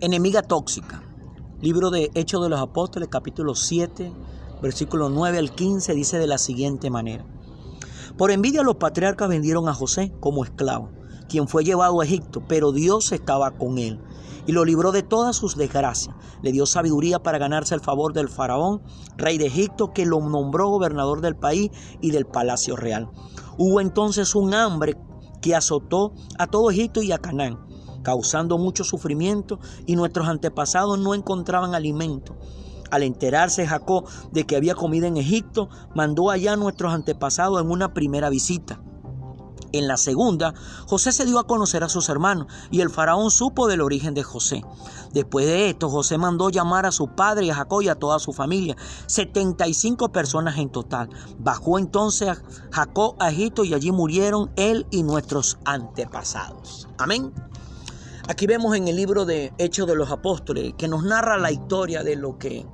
Enemiga tóxica. Libro de Hechos de los Apóstoles, capítulo 7, versículo 9 al 15, dice de la siguiente manera. Por envidia los patriarcas vendieron a José como esclavo, quien fue llevado a Egipto, pero Dios estaba con él y lo libró de todas sus desgracias. Le dio sabiduría para ganarse el favor del faraón, rey de Egipto, que lo nombró gobernador del país y del palacio real. Hubo entonces un hambre que azotó a todo Egipto y a Canaán causando mucho sufrimiento y nuestros antepasados no encontraban alimento. Al enterarse Jacob de que había comida en Egipto, mandó allá a nuestros antepasados en una primera visita. En la segunda, José se dio a conocer a sus hermanos y el faraón supo del origen de José. Después de esto, José mandó llamar a su padre y a Jacob y a toda su familia, 75 personas en total. Bajó entonces Jacob a Egipto y allí murieron él y nuestros antepasados. Amén. Aquí vemos en el libro de Hechos de los Apóstoles que nos narra la historia de lo que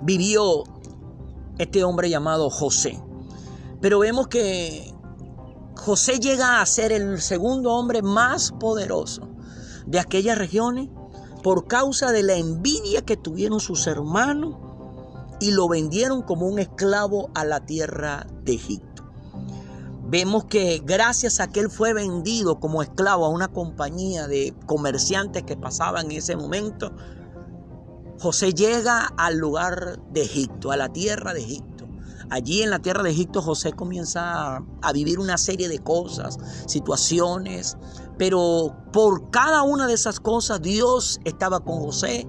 vivió este hombre llamado José. Pero vemos que José llega a ser el segundo hombre más poderoso de aquellas regiones por causa de la envidia que tuvieron sus hermanos y lo vendieron como un esclavo a la tierra de Egipto. Vemos que gracias a que él fue vendido como esclavo a una compañía de comerciantes que pasaban en ese momento, José llega al lugar de Egipto, a la tierra de Egipto. Allí en la tierra de Egipto José comienza a vivir una serie de cosas, situaciones, pero por cada una de esas cosas Dios estaba con José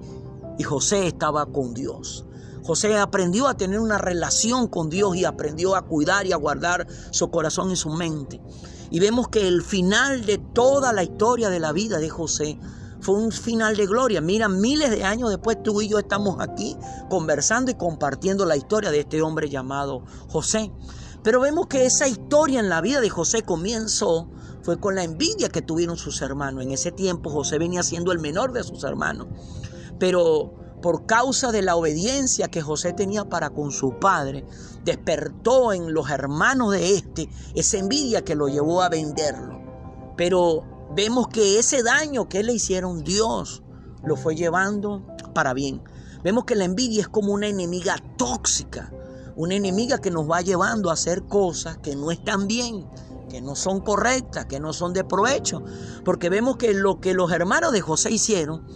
y José estaba con Dios. José aprendió a tener una relación con Dios y aprendió a cuidar y a guardar su corazón y su mente. Y vemos que el final de toda la historia de la vida de José fue un final de gloria. Mira, miles de años después tú y yo estamos aquí conversando y compartiendo la historia de este hombre llamado José. Pero vemos que esa historia en la vida de José comenzó fue con la envidia que tuvieron sus hermanos. En ese tiempo José venía siendo el menor de sus hermanos. Pero por causa de la obediencia que José tenía para con su padre, despertó en los hermanos de este esa envidia que lo llevó a venderlo. Pero vemos que ese daño que le hicieron Dios lo fue llevando para bien. Vemos que la envidia es como una enemiga tóxica, una enemiga que nos va llevando a hacer cosas que no están bien, que no son correctas, que no son de provecho. Porque vemos que lo que los hermanos de José hicieron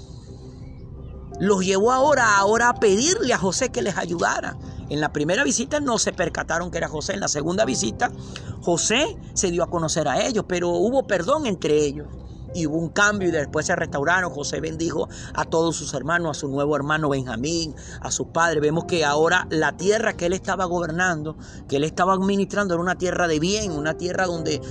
los llevó ahora, ahora a pedirle a José que les ayudara. En la primera visita no se percataron que era José. En la segunda visita, José se dio a conocer a ellos, pero hubo perdón entre ellos. Y hubo un cambio y después se restauraron. José bendijo a todos sus hermanos, a su nuevo hermano Benjamín, a su padre. Vemos que ahora la tierra que él estaba gobernando, que él estaba administrando, era una tierra de bien, una tierra donde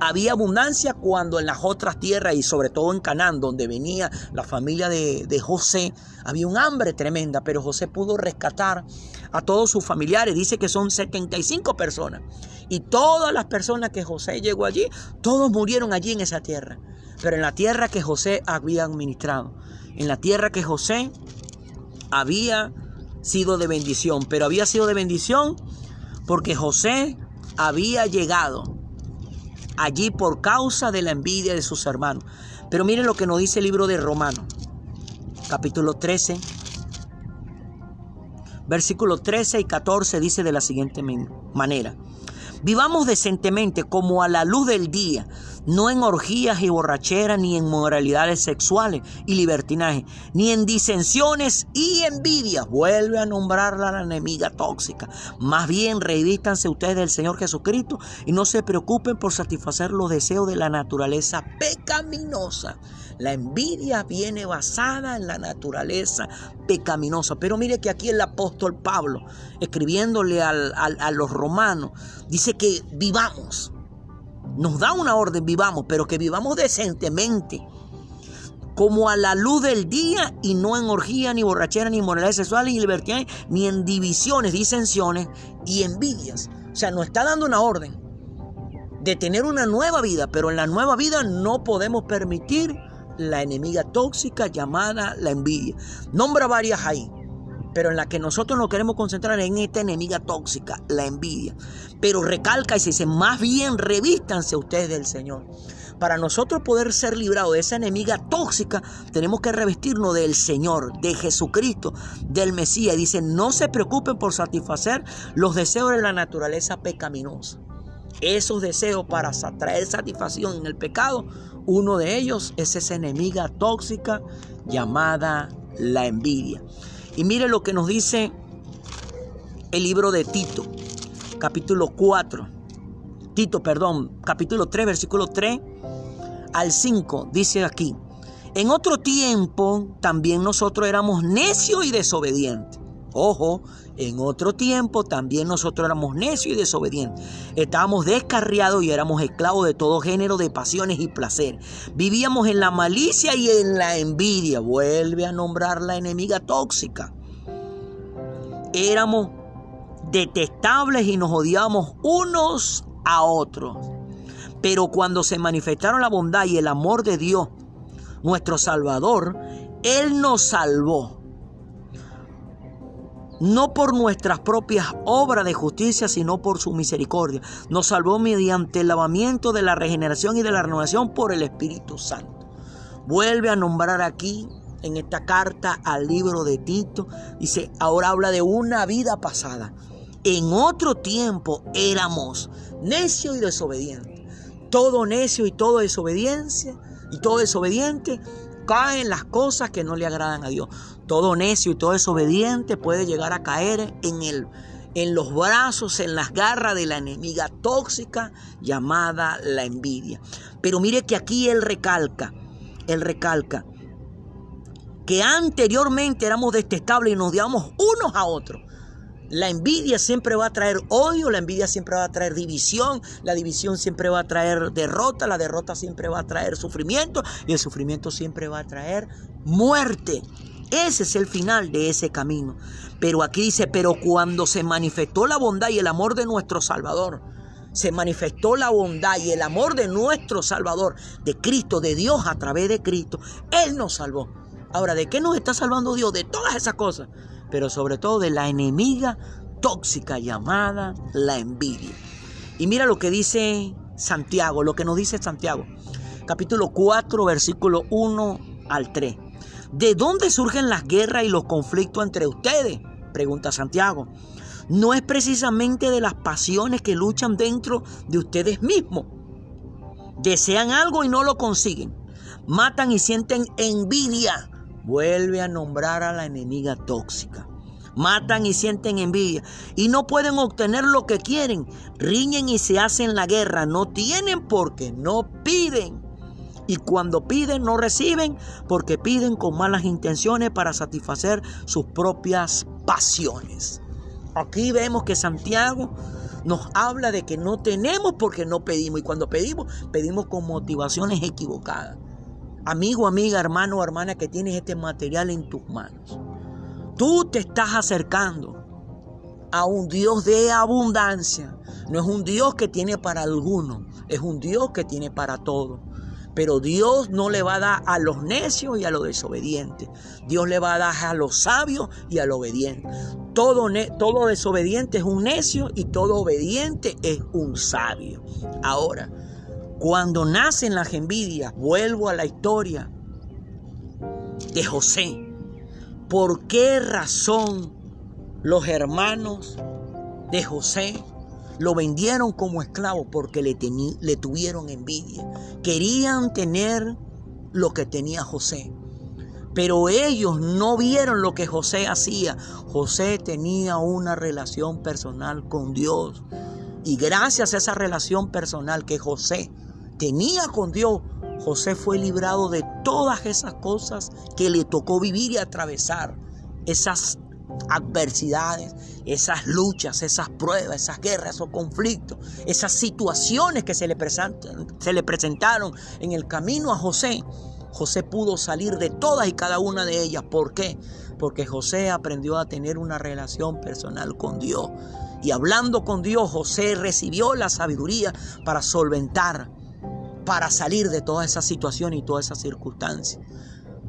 había abundancia cuando en las otras tierras y sobre todo en Canaán, donde venía la familia de, José, había un hambre tremenda, pero José pudo rescatar a todos sus familiares. Dice que son 75 personas. Y todas las personas que José llegó allí, todos murieron allí en esa tierra. Pero en la tierra que José había administrado, en la tierra que José había sido de bendición, pero había sido de bendición porque José había llegado allí por causa de la envidia de sus hermanos. Pero miren lo que nos dice el libro de Romanos, capítulo 13, versículo 13 y 14 dice de la siguiente manera. Vivamos decentemente como a la luz del día, no en orgías y borracheras, ni en moralidades sexuales y libertinaje, ni en disensiones y envidias. Vuelve a nombrarla la enemiga tóxica. Más bien revístanse ustedes del Señor Jesucristo y no se preocupen por satisfacer los deseos de la naturaleza pecaminosa. La envidia viene basada en la naturaleza pecaminosa. Pero mire que aquí el apóstol Pablo, escribiéndole a los romanos, dice que vivamos. Nos da una orden, vivamos, pero que vivamos decentemente como a la luz del día y no en orgía, ni borrachera, ni moralidad sexual, ni libertad, ni en divisiones, disensiones y envidias. O sea, nos está dando una orden de tener una nueva vida, pero en la nueva vida no podemos permitir la enemiga tóxica llamada la envidia. Nombra varias ahí. Pero en la que nosotros nos queremos concentrar en esta enemiga tóxica, la envidia. Pero recalca y se dice, más bien revístanse ustedes del Señor. Para nosotros poder ser librados de esa enemiga tóxica, tenemos que revestirnos del Señor, de Jesucristo, del Mesías. Dice, no se preocupen por satisfacer los deseos de la naturaleza pecaminosa. Esos deseos para traer satisfacción en el pecado, uno de ellos es esa enemiga tóxica llamada la envidia. Y mire lo que nos dice el libro de Tito, capítulo 4. Tito, perdón, capítulo 3, versículo 3 al 5, dice aquí. En otro tiempo también nosotros éramos necios y desobedientes. Ojo, en otro tiempo también nosotros éramos necios y desobedientes. Estábamos descarriados y éramos esclavos de todo género de pasiones y placer. Vivíamos en la malicia y en la envidia. Vuelve a nombrar la enemiga tóxica. Éramos detestables y nos odiábamos unos a otros. Pero cuando se manifestaron la bondad y el amor de Dios, nuestro Salvador, Él nos salvó no por nuestras propias obras de justicia, sino por su misericordia. Nos salvó mediante el lavamiento de la regeneración y de la renovación por el Espíritu Santo. Vuelve a nombrar aquí en esta carta al libro de Tito. Dice, ahora habla de una vida pasada. En otro tiempo éramos necios y desobedientes. Todo necio y todo desobediencia y todo desobediente caen las cosas que no le agradan a Dios. Todo necio y todo desobediente puede llegar a caer en, el, en los brazos, en las garras de la enemiga tóxica llamada la envidia. Pero mire que aquí él recalca, él recalca que anteriormente éramos detestables y nos odiamos unos a otros. La envidia siempre va a traer odio, la envidia siempre va a traer división, la división siempre va a traer derrota, la derrota siempre va a traer sufrimiento y el sufrimiento siempre va a traer muerte. Ese es el final de ese camino. Pero aquí dice, pero cuando se manifestó la bondad y el amor de nuestro Salvador, se manifestó la bondad y el amor de nuestro Salvador, de Cristo, de Dios a través de Cristo, Él nos salvó. Ahora, ¿de qué nos está salvando Dios? De todas esas cosas pero sobre todo de la enemiga tóxica llamada la envidia. Y mira lo que dice Santiago, lo que nos dice Santiago, capítulo 4, versículo 1 al 3. ¿De dónde surgen las guerras y los conflictos entre ustedes? Pregunta Santiago. No es precisamente de las pasiones que luchan dentro de ustedes mismos. Desean algo y no lo consiguen. Matan y sienten envidia vuelve a nombrar a la enemiga tóxica. Matan y sienten envidia y no pueden obtener lo que quieren. Riñen y se hacen la guerra. No tienen porque no piden. Y cuando piden no reciben porque piden con malas intenciones para satisfacer sus propias pasiones. Aquí vemos que Santiago nos habla de que no tenemos porque no pedimos. Y cuando pedimos, pedimos con motivaciones equivocadas. Amigo, amiga, hermano o hermana que tienes este material en tus manos. Tú te estás acercando a un Dios de abundancia. No es un Dios que tiene para alguno, es un Dios que tiene para todo. Pero Dios no le va a dar a los necios y a los desobedientes. Dios le va a dar a los sabios y a los obedientes. Todo, todo desobediente es un necio y todo obediente es un sabio. Ahora, cuando nacen las envidias, vuelvo a la historia de José. ¿Por qué razón los hermanos de José lo vendieron como esclavo? Porque le, le tuvieron envidia. Querían tener lo que tenía José. Pero ellos no vieron lo que José hacía. José tenía una relación personal con Dios. Y gracias a esa relación personal que José tenía con Dios, José fue librado de todas esas cosas que le tocó vivir y atravesar. Esas adversidades, esas luchas, esas pruebas, esas guerras, esos conflictos, esas situaciones que se le, se le presentaron en el camino a José. José pudo salir de todas y cada una de ellas. ¿Por qué? Porque José aprendió a tener una relación personal con Dios. Y hablando con Dios, José recibió la sabiduría para solventar para salir de toda esa situación y toda esa circunstancia.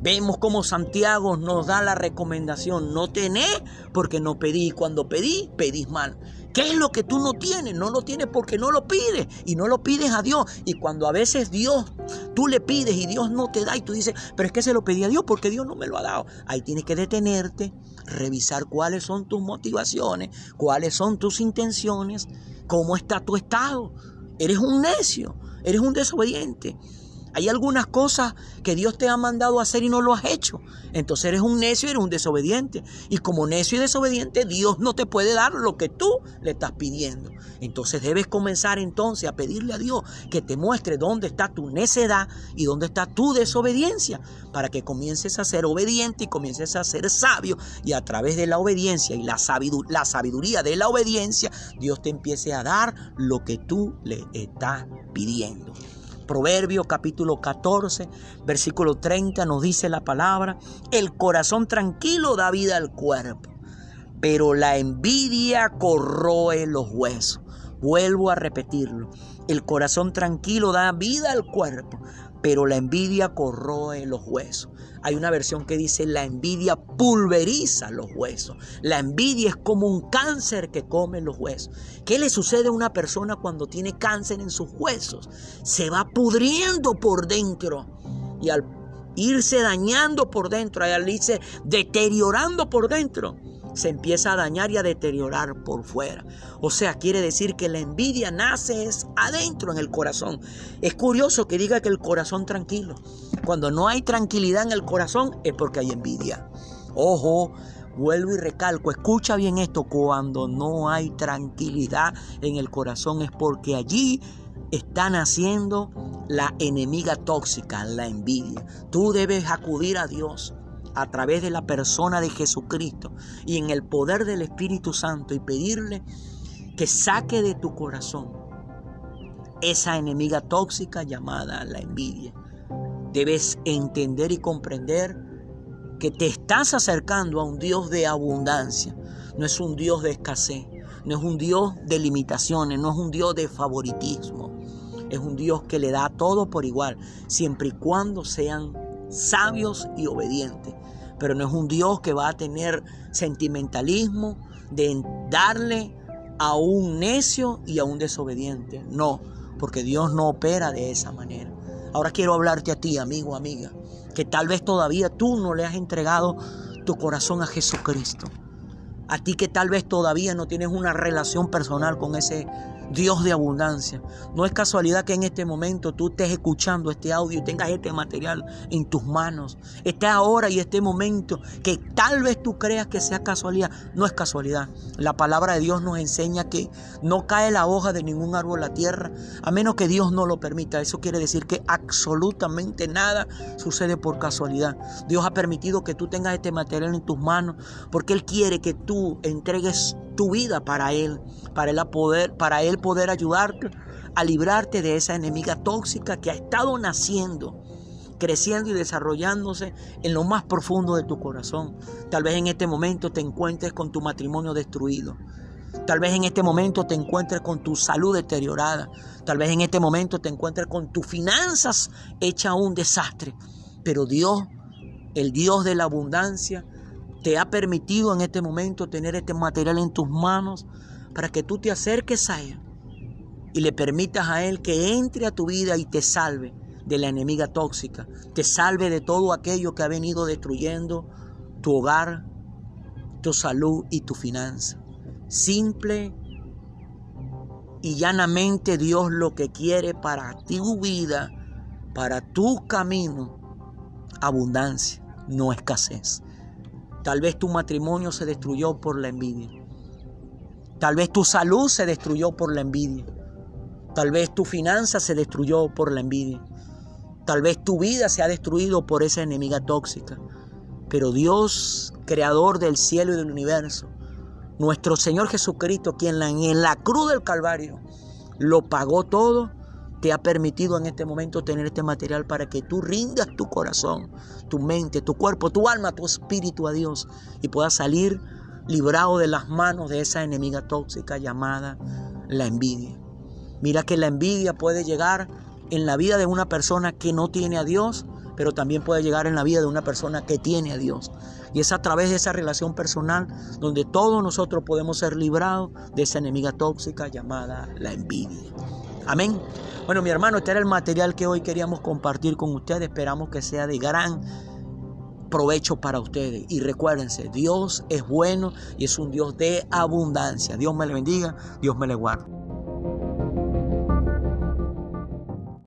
Vemos como Santiago nos da la recomendación, no tenés porque no pedí, cuando pedí, pedís mal. ¿Qué es lo que tú no tienes? No lo tienes porque no lo pides y no lo pides a Dios. Y cuando a veces Dios, tú le pides y Dios no te da y tú dices, pero es que se lo pedí a Dios porque Dios no me lo ha dado. Ahí tienes que detenerte, revisar cuáles son tus motivaciones, cuáles son tus intenciones, cómo está tu estado. Eres un necio, eres un desobediente. Hay algunas cosas que Dios te ha mandado a hacer y no lo has hecho. Entonces eres un necio y eres un desobediente. Y como necio y desobediente, Dios no te puede dar lo que tú le estás pidiendo. Entonces debes comenzar entonces a pedirle a Dios que te muestre dónde está tu necedad y dónde está tu desobediencia. Para que comiences a ser obediente y comiences a ser sabio. Y a través de la obediencia y la la sabiduría de la obediencia, Dios te empiece a dar lo que tú le estás pidiendo. Proverbio capítulo 14, versículo 30 nos dice la palabra, el corazón tranquilo da vida al cuerpo, pero la envidia corroe los huesos. Vuelvo a repetirlo, el corazón tranquilo da vida al cuerpo, pero la envidia corroe los huesos. Hay una versión que dice la envidia pulveriza los huesos. La envidia es como un cáncer que come los huesos. ¿Qué le sucede a una persona cuando tiene cáncer en sus huesos? Se va pudriendo por dentro y al irse dañando por dentro, al irse deteriorando por dentro, se empieza a dañar y a deteriorar por fuera. O sea, quiere decir que la envidia nace adentro en el corazón. Es curioso que diga que el corazón tranquilo. Cuando no hay tranquilidad en el corazón es porque hay envidia. Ojo, vuelvo y recalco, escucha bien esto, cuando no hay tranquilidad en el corazón es porque allí está naciendo la enemiga tóxica, la envidia. Tú debes acudir a Dios a través de la persona de Jesucristo y en el poder del Espíritu Santo y pedirle que saque de tu corazón esa enemiga tóxica llamada la envidia. Debes entender y comprender que te estás acercando a un Dios de abundancia, no es un Dios de escasez, no es un Dios de limitaciones, no es un Dios de favoritismo, es un Dios que le da todo por igual, siempre y cuando sean sabios y obedientes. Pero no es un Dios que va a tener sentimentalismo de darle a un necio y a un desobediente. No, porque Dios no opera de esa manera. Ahora quiero hablarte a ti, amigo, amiga, que tal vez todavía tú no le has entregado tu corazón a Jesucristo. A ti que tal vez todavía no tienes una relación personal con ese Dios de abundancia. No es casualidad que en este momento tú estés escuchando este audio y tengas este material en tus manos. Este ahora y este momento que tal vez tú creas que sea casualidad. No es casualidad. La palabra de Dios nos enseña que no cae la hoja de ningún árbol a la tierra a menos que Dios no lo permita. Eso quiere decir que absolutamente nada sucede por casualidad. Dios ha permitido que tú tengas este material en tus manos porque Él quiere que tú entregues tu vida para Él, para Él poder, para Él poder ayudarte a librarte de esa enemiga tóxica que ha estado naciendo, creciendo y desarrollándose en lo más profundo de tu corazón. Tal vez en este momento te encuentres con tu matrimonio destruido. Tal vez en este momento te encuentres con tu salud deteriorada. Tal vez en este momento te encuentres con tus finanzas hecha un desastre. Pero Dios, el Dios de la abundancia, te ha permitido en este momento tener este material en tus manos para que tú te acerques a Él y le permitas a Él que entre a tu vida y te salve de la enemiga tóxica, te salve de todo aquello que ha venido destruyendo tu hogar, tu salud y tu finanza. Simple y llanamente Dios lo que quiere para tu vida, para tu camino, abundancia, no escasez. Tal vez tu matrimonio se destruyó por la envidia. Tal vez tu salud se destruyó por la envidia. Tal vez tu finanza se destruyó por la envidia. Tal vez tu vida se ha destruido por esa enemiga tóxica. Pero Dios, creador del cielo y del universo, nuestro Señor Jesucristo, quien en la cruz del Calvario lo pagó todo, te ha permitido en este momento tener este material para que tú rindas tu corazón, tu mente, tu cuerpo, tu alma, tu espíritu a Dios y puedas salir librado de las manos de esa enemiga tóxica llamada la envidia. Mira que la envidia puede llegar en la vida de una persona que no tiene a Dios, pero también puede llegar en la vida de una persona que tiene a Dios. Y es a través de esa relación personal donde todos nosotros podemos ser librados de esa enemiga tóxica llamada la envidia. Amén. Bueno, mi hermano, este era el material que hoy queríamos compartir con ustedes. Esperamos que sea de gran provecho para ustedes. Y recuérdense, Dios es bueno y es un Dios de abundancia. Dios me le bendiga, Dios me le guarde.